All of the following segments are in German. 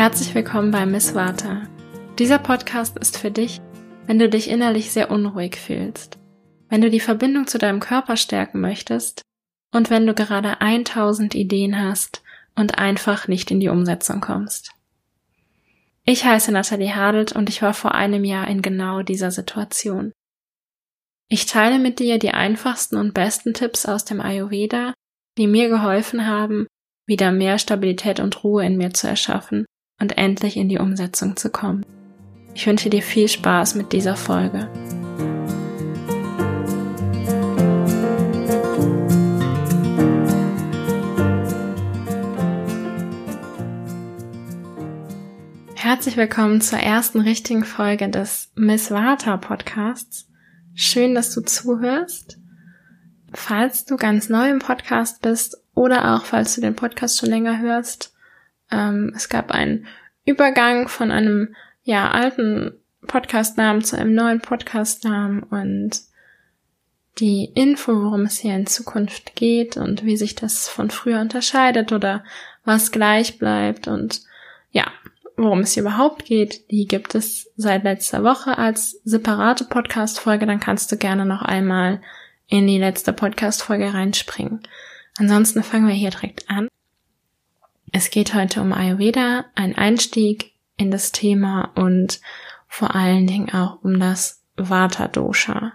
Herzlich willkommen bei Miss Vata. Dieser Podcast ist für dich, wenn du dich innerlich sehr unruhig fühlst, wenn du die Verbindung zu deinem Körper stärken möchtest und wenn du gerade 1000 Ideen hast und einfach nicht in die Umsetzung kommst. Ich heiße Nathalie Hadelt und ich war vor einem Jahr in genau dieser Situation. Ich teile mit dir die einfachsten und besten Tipps aus dem Ayurveda, die mir geholfen haben, wieder mehr Stabilität und Ruhe in mir zu erschaffen und endlich in die Umsetzung zu kommen. Ich wünsche dir viel Spaß mit dieser Folge. Herzlich willkommen zur ersten richtigen Folge des Miss Vata Podcasts. Schön, dass du zuhörst. Falls du ganz neu im Podcast bist oder auch falls du den Podcast schon länger hörst, ähm, es gab einen Übergang von einem ja alten Podcastnamen zu einem neuen Podcastnamen und die Info, worum es hier in Zukunft geht und wie sich das von früher unterscheidet oder was gleich bleibt und ja, worum es hier überhaupt geht, die gibt es seit letzter Woche als separate Podcast-Folge. Dann kannst du gerne noch einmal in die letzte Podcast-Folge reinspringen. Ansonsten fangen wir hier direkt an. Es geht heute um Ayurveda, ein Einstieg in das Thema und vor allen Dingen auch um das Vata Dosha.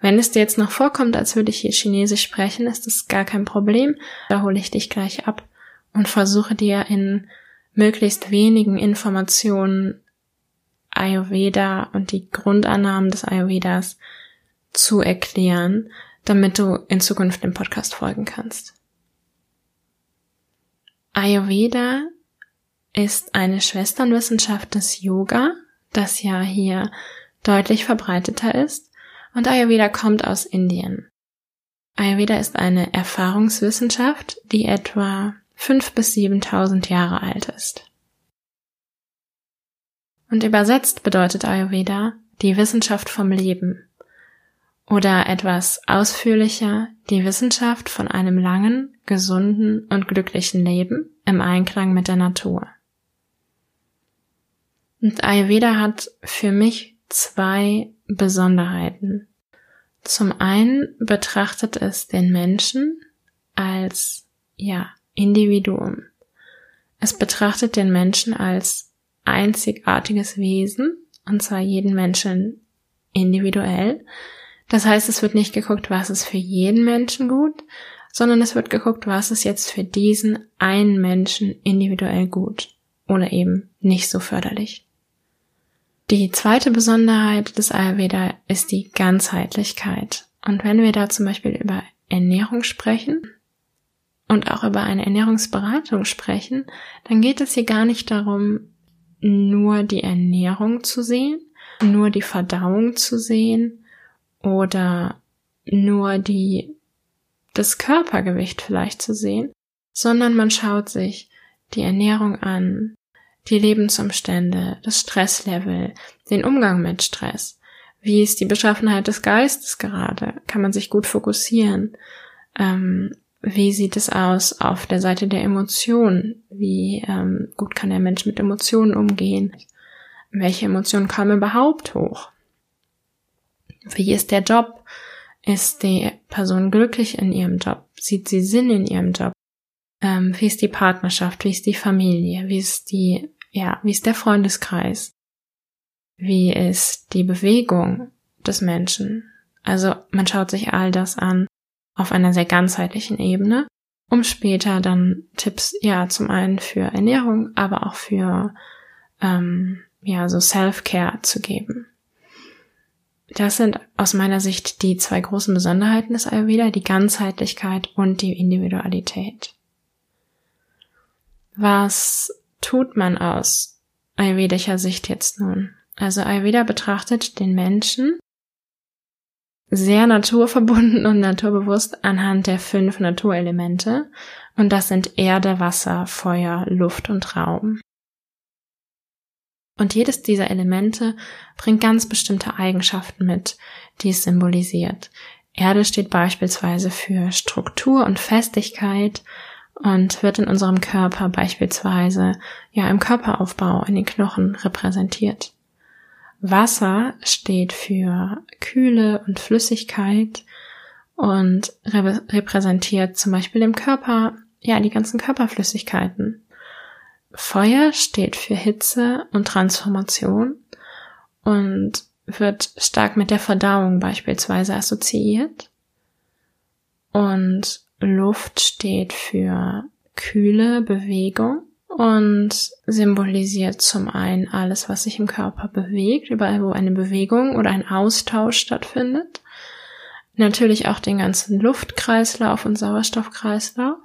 Wenn es dir jetzt noch vorkommt, als würde ich hier Chinesisch sprechen, ist das gar kein Problem. Da hole ich dich gleich ab und versuche dir in möglichst wenigen Informationen Ayurveda und die Grundannahmen des Ayurvedas zu erklären, damit du in Zukunft dem Podcast folgen kannst. Ayurveda ist eine Schwesternwissenschaft des Yoga, das ja hier deutlich verbreiteter ist, und Ayurveda kommt aus Indien. Ayurveda ist eine Erfahrungswissenschaft, die etwa fünf bis siebentausend Jahre alt ist. Und übersetzt bedeutet Ayurveda die Wissenschaft vom Leben oder etwas ausführlicher die Wissenschaft von einem langen, gesunden und glücklichen Leben im Einklang mit der Natur. Und Ayurveda hat für mich zwei Besonderheiten. Zum einen betrachtet es den Menschen als, ja, Individuum. Es betrachtet den Menschen als einzigartiges Wesen, und zwar jeden Menschen individuell. Das heißt, es wird nicht geguckt, was ist für jeden Menschen gut, sondern es wird geguckt, was ist jetzt für diesen einen Menschen individuell gut oder eben nicht so förderlich. Die zweite Besonderheit des Ayurveda ist die Ganzheitlichkeit. Und wenn wir da zum Beispiel über Ernährung sprechen, und auch über eine Ernährungsberatung sprechen, dann geht es hier gar nicht darum, nur die Ernährung zu sehen, nur die Verdauung zu sehen oder nur die, das Körpergewicht vielleicht zu sehen, sondern man schaut sich die Ernährung an, die Lebensumstände, das Stresslevel, den Umgang mit Stress. Wie ist die Beschaffenheit des Geistes gerade? Kann man sich gut fokussieren? Ähm, wie sieht es aus auf der Seite der Emotionen? Wie ähm, gut kann der Mensch mit Emotionen umgehen? Welche Emotionen kommen überhaupt hoch? Wie ist der Job? Ist die Person glücklich in ihrem Job? Sieht sie Sinn in ihrem Job? Ähm, wie ist die Partnerschaft? Wie ist die Familie? Wie ist die, ja, wie ist der Freundeskreis? Wie ist die Bewegung des Menschen? Also man schaut sich all das an auf einer sehr ganzheitlichen Ebene, um später dann Tipps, ja, zum einen für Ernährung, aber auch für, ähm, ja, so Self-Care zu geben. Das sind aus meiner Sicht die zwei großen Besonderheiten des Ayurveda, die Ganzheitlichkeit und die Individualität. Was tut man aus ayurvedischer Sicht jetzt nun? Also Ayurveda betrachtet den Menschen sehr naturverbunden und naturbewusst anhand der fünf Naturelemente. Und das sind Erde, Wasser, Feuer, Luft und Raum. Und jedes dieser Elemente bringt ganz bestimmte Eigenschaften mit, die es symbolisiert. Erde steht beispielsweise für Struktur und Festigkeit und wird in unserem Körper beispielsweise ja im Körperaufbau in den Knochen repräsentiert. Wasser steht für Kühle und Flüssigkeit und repräsentiert zum Beispiel im Körper ja die ganzen Körperflüssigkeiten. Feuer steht für Hitze und Transformation und wird stark mit der Verdauung beispielsweise assoziiert. Und Luft steht für kühle Bewegung und symbolisiert zum einen alles, was sich im Körper bewegt, überall wo eine Bewegung oder ein Austausch stattfindet. Natürlich auch den ganzen Luftkreislauf und Sauerstoffkreislauf.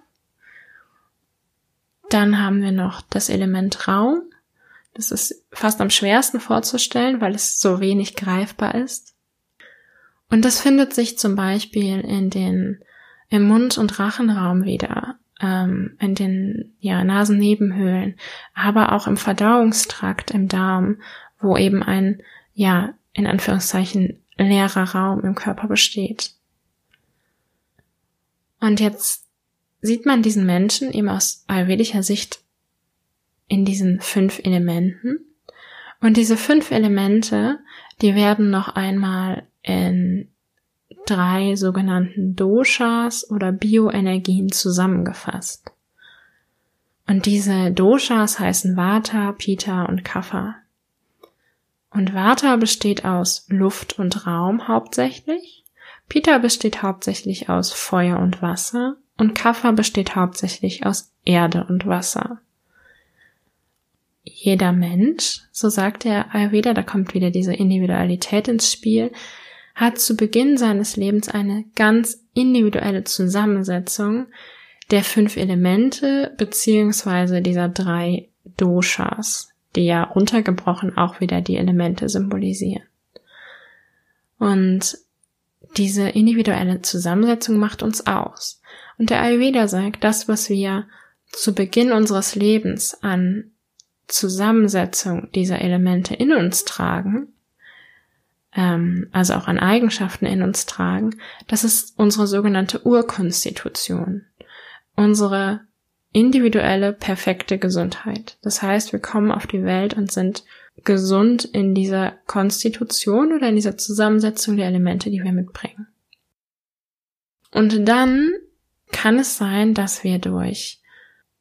Dann haben wir noch das Element Raum. Das ist fast am schwersten vorzustellen, weil es so wenig greifbar ist. Und das findet sich zum Beispiel in den, im Mund- und Rachenraum wieder, ähm, in den ja, Nasennebenhöhlen, aber auch im Verdauungstrakt, im Darm, wo eben ein, ja, in Anführungszeichen leerer Raum im Körper besteht. Und jetzt sieht man diesen Menschen eben aus ayurvedischer Sicht in diesen fünf Elementen. Und diese fünf Elemente, die werden noch einmal in drei sogenannten Doshas oder Bioenergien zusammengefasst. Und diese Doshas heißen Vata, Pita und Kapha. Und Vata besteht aus Luft und Raum hauptsächlich. Pita besteht hauptsächlich aus Feuer und Wasser und Kapha besteht hauptsächlich aus Erde und Wasser. Jeder Mensch, so sagt der Ayurveda, da kommt wieder diese Individualität ins Spiel, hat zu Beginn seines Lebens eine ganz individuelle Zusammensetzung der fünf Elemente beziehungsweise dieser drei Doshas, die ja runtergebrochen auch wieder die Elemente symbolisieren. Und diese individuelle Zusammensetzung macht uns aus. Und der Ayurveda sagt, das, was wir zu Beginn unseres Lebens an Zusammensetzung dieser Elemente in uns tragen, ähm, also auch an Eigenschaften in uns tragen, das ist unsere sogenannte Urkonstitution, unsere individuelle, perfekte Gesundheit. Das heißt, wir kommen auf die Welt und sind gesund in dieser Konstitution oder in dieser Zusammensetzung der Elemente, die wir mitbringen. Und dann kann es sein, dass wir durch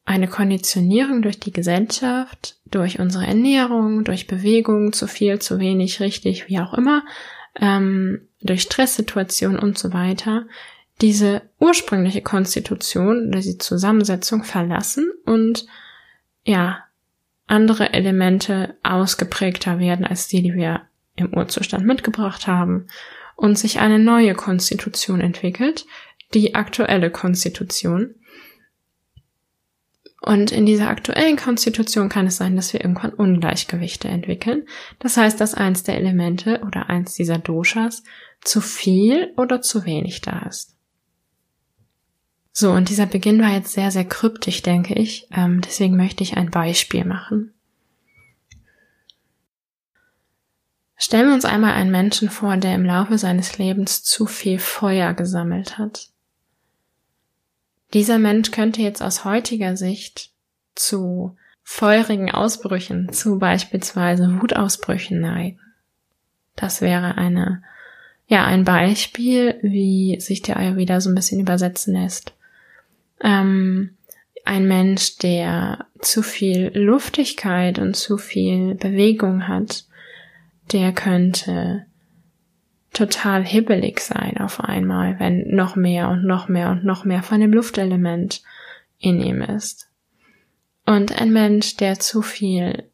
eine Konditionierung durch die Gesellschaft, durch unsere Ernährung, durch Bewegung, zu viel, zu wenig, richtig, wie auch immer, ähm, durch Stresssituationen und so weiter, diese ursprüngliche Konstitution oder die Zusammensetzung verlassen und ja, andere Elemente ausgeprägter werden als die, die wir im Urzustand mitgebracht haben und sich eine neue Konstitution entwickelt, die aktuelle Konstitution. Und in dieser aktuellen Konstitution kann es sein, dass wir irgendwann Ungleichgewichte entwickeln. Das heißt, dass eins der Elemente oder eins dieser Doshas zu viel oder zu wenig da ist. So, und dieser Beginn war jetzt sehr, sehr kryptisch, denke ich. Ähm, deswegen möchte ich ein Beispiel machen. Stellen wir uns einmal einen Menschen vor, der im Laufe seines Lebens zu viel Feuer gesammelt hat. Dieser Mensch könnte jetzt aus heutiger Sicht zu feurigen Ausbrüchen, zu beispielsweise Wutausbrüchen neigen. Das wäre eine, ja, ein Beispiel, wie sich der Ayurveda so ein bisschen übersetzen lässt. Ähm, ein Mensch, der zu viel Luftigkeit und zu viel Bewegung hat, der könnte total hibbelig sein auf einmal, wenn noch mehr und noch mehr und noch mehr von dem Luftelement in ihm ist. Und ein Mensch, der zu viel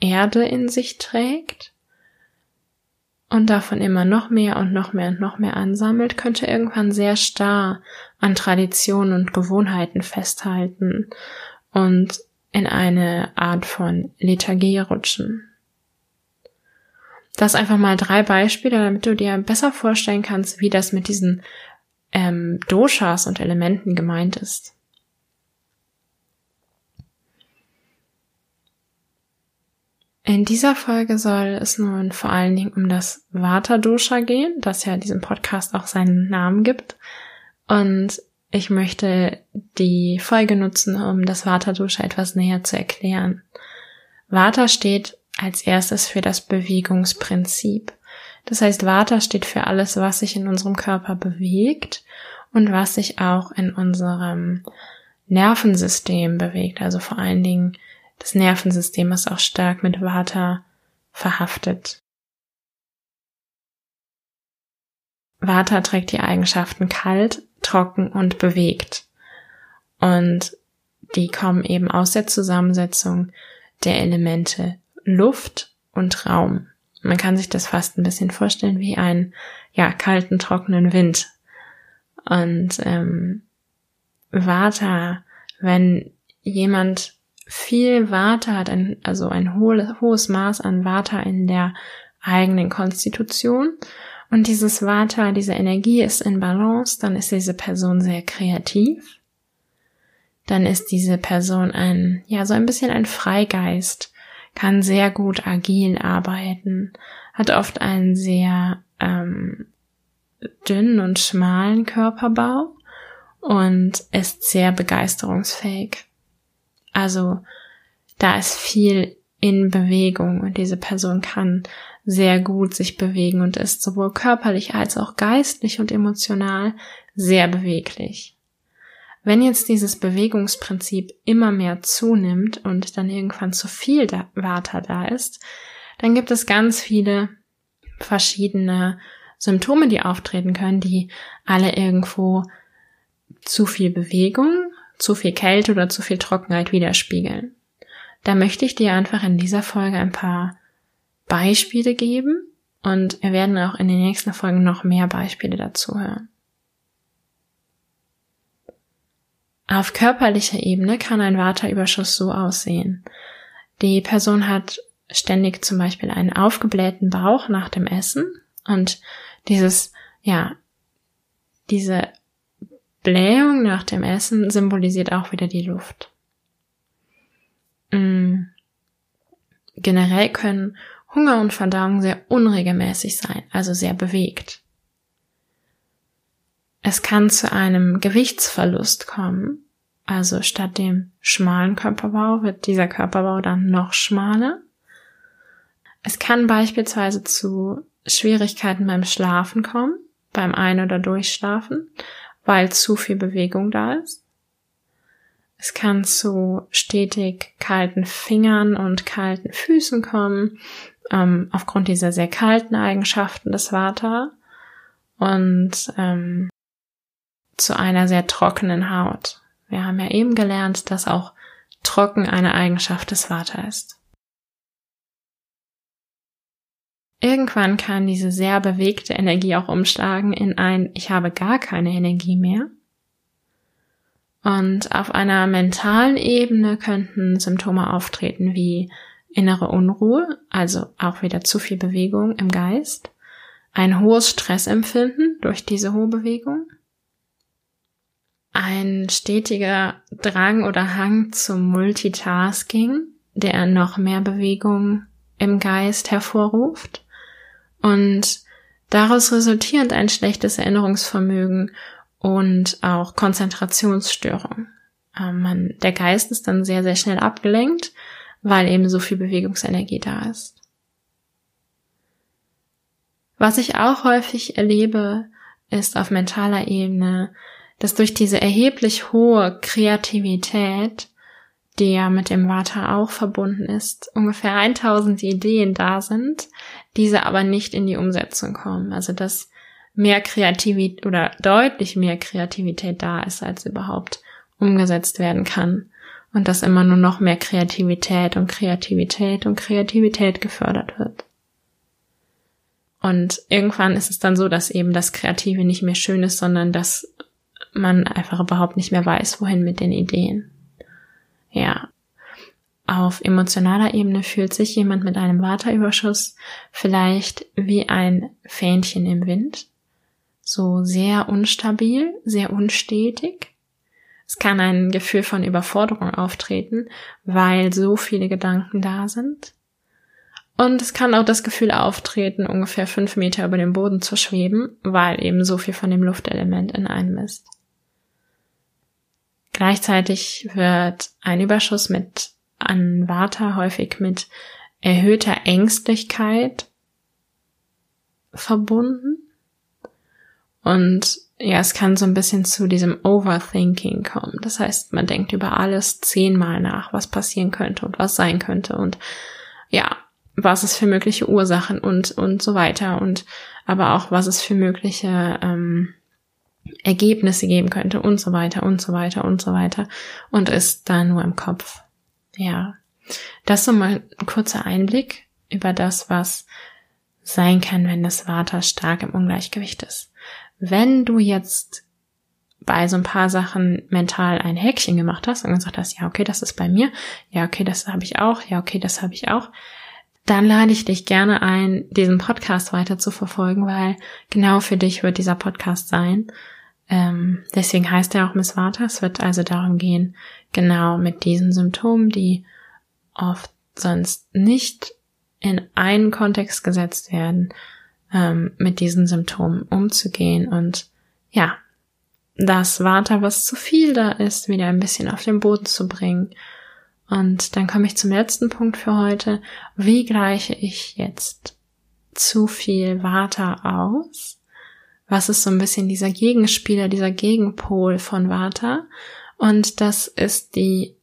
Erde in sich trägt und davon immer noch mehr und noch mehr und noch mehr ansammelt, könnte irgendwann sehr starr an Traditionen und Gewohnheiten festhalten und in eine Art von Lethargie rutschen. Das einfach mal drei Beispiele, damit du dir besser vorstellen kannst, wie das mit diesen ähm, Doshas und Elementen gemeint ist. In dieser Folge soll es nun vor allen Dingen um das Vata Dosha gehen, das ja diesem Podcast auch seinen Namen gibt. Und ich möchte die Folge nutzen, um das Vata Dosha etwas näher zu erklären. Vata steht als erstes für das Bewegungsprinzip. Das heißt, Vata steht für alles, was sich in unserem Körper bewegt und was sich auch in unserem Nervensystem bewegt. Also vor allen Dingen das Nervensystem ist auch stark mit Vata verhaftet. Vata trägt die Eigenschaften kalt, trocken und bewegt. Und die kommen eben aus der Zusammensetzung der Elemente Luft und Raum. Man kann sich das fast ein bisschen vorstellen wie einen, ja, kalten, trockenen Wind. Und ähm, Vata, wenn jemand viel Vata hat, ein, also ein hohes, hohes Maß an Vata in der eigenen Konstitution und dieses Vata, diese Energie ist in Balance, dann ist diese Person sehr kreativ. Dann ist diese Person ein, ja, so ein bisschen ein Freigeist, kann sehr gut agil arbeiten, hat oft einen sehr ähm, dünnen und schmalen Körperbau und ist sehr begeisterungsfähig. Also da ist viel in Bewegung und diese Person kann sehr gut sich bewegen und ist sowohl körperlich als auch geistlich und emotional sehr beweglich. Wenn jetzt dieses Bewegungsprinzip immer mehr zunimmt und dann irgendwann zu viel Vata da ist, dann gibt es ganz viele verschiedene Symptome, die auftreten können, die alle irgendwo zu viel Bewegung, zu viel Kälte oder zu viel Trockenheit widerspiegeln. Da möchte ich dir einfach in dieser Folge ein paar Beispiele geben und wir werden auch in den nächsten Folgen noch mehr Beispiele dazu hören. Auf körperlicher Ebene kann ein Waterüberschuss so aussehen. Die Person hat ständig zum Beispiel einen aufgeblähten Bauch nach dem Essen und dieses, ja, diese Blähung nach dem Essen symbolisiert auch wieder die Luft. Mm. Generell können Hunger und Verdauung sehr unregelmäßig sein, also sehr bewegt. Es kann zu einem Gewichtsverlust kommen, also statt dem schmalen Körperbau wird dieser Körperbau dann noch schmaler. Es kann beispielsweise zu Schwierigkeiten beim Schlafen kommen, beim Ein- oder Durchschlafen, weil zu viel Bewegung da ist. Es kann zu stetig kalten Fingern und kalten Füßen kommen, ähm, aufgrund dieser sehr kalten Eigenschaften des Vata und ähm, zu einer sehr trockenen Haut. Wir haben ja eben gelernt, dass auch trocken eine Eigenschaft des Vata ist. Irgendwann kann diese sehr bewegte Energie auch umschlagen in ein Ich habe gar keine Energie mehr. Und auf einer mentalen Ebene könnten Symptome auftreten wie innere Unruhe, also auch wieder zu viel Bewegung im Geist, ein hohes Stressempfinden durch diese hohe Bewegung, ein stetiger Drang oder Hang zum Multitasking, der noch mehr Bewegung im Geist hervorruft und daraus resultierend ein schlechtes Erinnerungsvermögen und auch Konzentrationsstörung. Ähm, man, der Geist ist dann sehr, sehr schnell abgelenkt, weil eben so viel Bewegungsenergie da ist. Was ich auch häufig erlebe, ist auf mentaler Ebene, dass durch diese erheblich hohe Kreativität die ja mit dem Vata auch verbunden ist, ungefähr 1000 Ideen da sind, diese aber nicht in die Umsetzung kommen. Also dass mehr Kreativität oder deutlich mehr Kreativität da ist, als überhaupt umgesetzt werden kann. Und dass immer nur noch mehr Kreativität und Kreativität und Kreativität gefördert wird. Und irgendwann ist es dann so, dass eben das Kreative nicht mehr schön ist, sondern dass man einfach überhaupt nicht mehr weiß, wohin mit den Ideen. Ja. Auf emotionaler Ebene fühlt sich jemand mit einem Waterüberschuss vielleicht wie ein Fähnchen im Wind. So sehr unstabil, sehr unstetig. Es kann ein Gefühl von Überforderung auftreten, weil so viele Gedanken da sind. Und es kann auch das Gefühl auftreten, ungefähr fünf Meter über dem Boden zu schweben, weil eben so viel von dem Luftelement in einem ist. Gleichzeitig wird ein Überschuss mit an Vata häufig mit erhöhter Ängstlichkeit verbunden. Und ja, es kann so ein bisschen zu diesem Overthinking kommen. Das heißt, man denkt über alles zehnmal nach, was passieren könnte und was sein könnte und ja, was es für mögliche Ursachen und und so weiter und aber auch was es für mögliche ähm, Ergebnisse geben könnte und so weiter und so weiter und so weiter und ist da nur im Kopf. Ja, das so mal ein kurzer Einblick über das, was sein kann, wenn das Vata stark im Ungleichgewicht ist. Wenn du jetzt bei so ein paar Sachen mental ein Häkchen gemacht hast und gesagt hast, ja, okay, das ist bei mir, ja, okay, das habe ich auch, ja, okay, das habe ich auch, dann lade ich dich gerne ein, diesen Podcast weiter zu verfolgen, weil genau für dich wird dieser Podcast sein. Ähm, deswegen heißt er auch Miss Vata. Es wird also darum gehen, genau mit diesen Symptomen, die oft sonst nicht in einen Kontext gesetzt werden, ähm, mit diesen Symptomen umzugehen und ja, das Vata, was zu viel da ist, wieder ein bisschen auf den Boden zu bringen. Und dann komme ich zum letzten Punkt für heute. Wie gleiche ich jetzt zu viel Vata aus? Was ist so ein bisschen dieser Gegenspieler, dieser Gegenpol von Vata? Und das ist die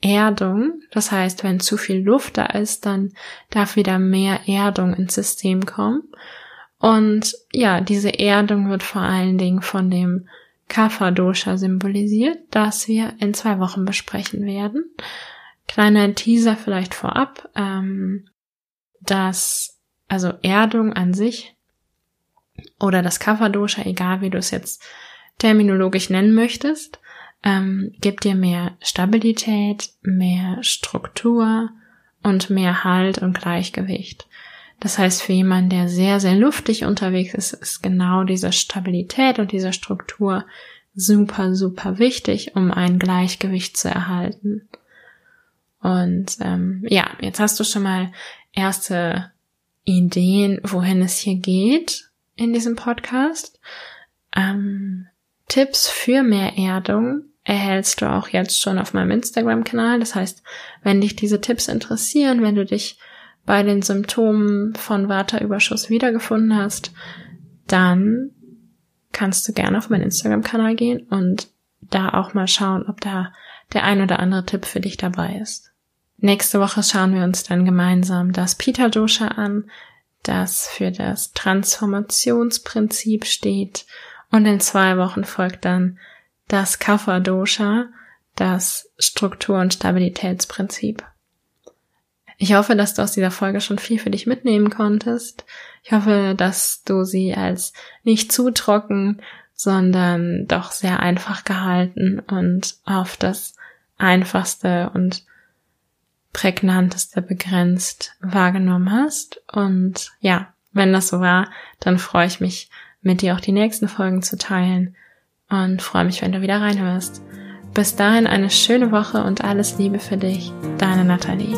Erdung. Das heißt, wenn zu viel Luft da ist, dann darf wieder mehr Erdung ins System kommen. Und ja, diese Erdung wird vor allen Dingen von dem Kapha-Dosha symbolisiert, das wir in zwei Wochen besprechen werden. Kleiner Teaser vielleicht vorab, ähm, dass also Erdung an sich oder das Kapha-Dosha, egal wie du es jetzt terminologisch nennen möchtest, ähm, gibt dir mehr Stabilität, mehr Struktur und mehr Halt und Gleichgewicht. Das heißt, für jemanden, der sehr, sehr luftig unterwegs ist, ist genau diese Stabilität und diese Struktur super, super wichtig, um ein Gleichgewicht zu erhalten. Und ähm, ja, jetzt hast du schon mal erste Ideen, wohin es hier geht in diesem Podcast. Ähm, Tipps für mehr Erdung erhältst du auch jetzt schon auf meinem Instagram-Kanal. Das heißt, wenn dich diese Tipps interessieren, wenn du dich bei den Symptomen von Vata-Überschuss wiedergefunden hast, dann kannst du gerne auf meinen Instagram-Kanal gehen und da auch mal schauen, ob da der ein oder andere Tipp für dich dabei ist. Nächste Woche schauen wir uns dann gemeinsam das Pita Dosha an, das für das Transformationsprinzip steht und in zwei Wochen folgt dann das Kapha Dosha, das Struktur- und Stabilitätsprinzip. Ich hoffe, dass du aus dieser Folge schon viel für dich mitnehmen konntest. Ich hoffe, dass du sie als nicht zu trocken, sondern doch sehr einfach gehalten und auf das einfachste und prägnanteste begrenzt wahrgenommen hast. Und ja, wenn das so war, dann freue ich mich, mit dir auch die nächsten Folgen zu teilen und freue mich, wenn du wieder reinhörst. Bis dahin eine schöne Woche und alles Liebe für dich, deine Nathalie.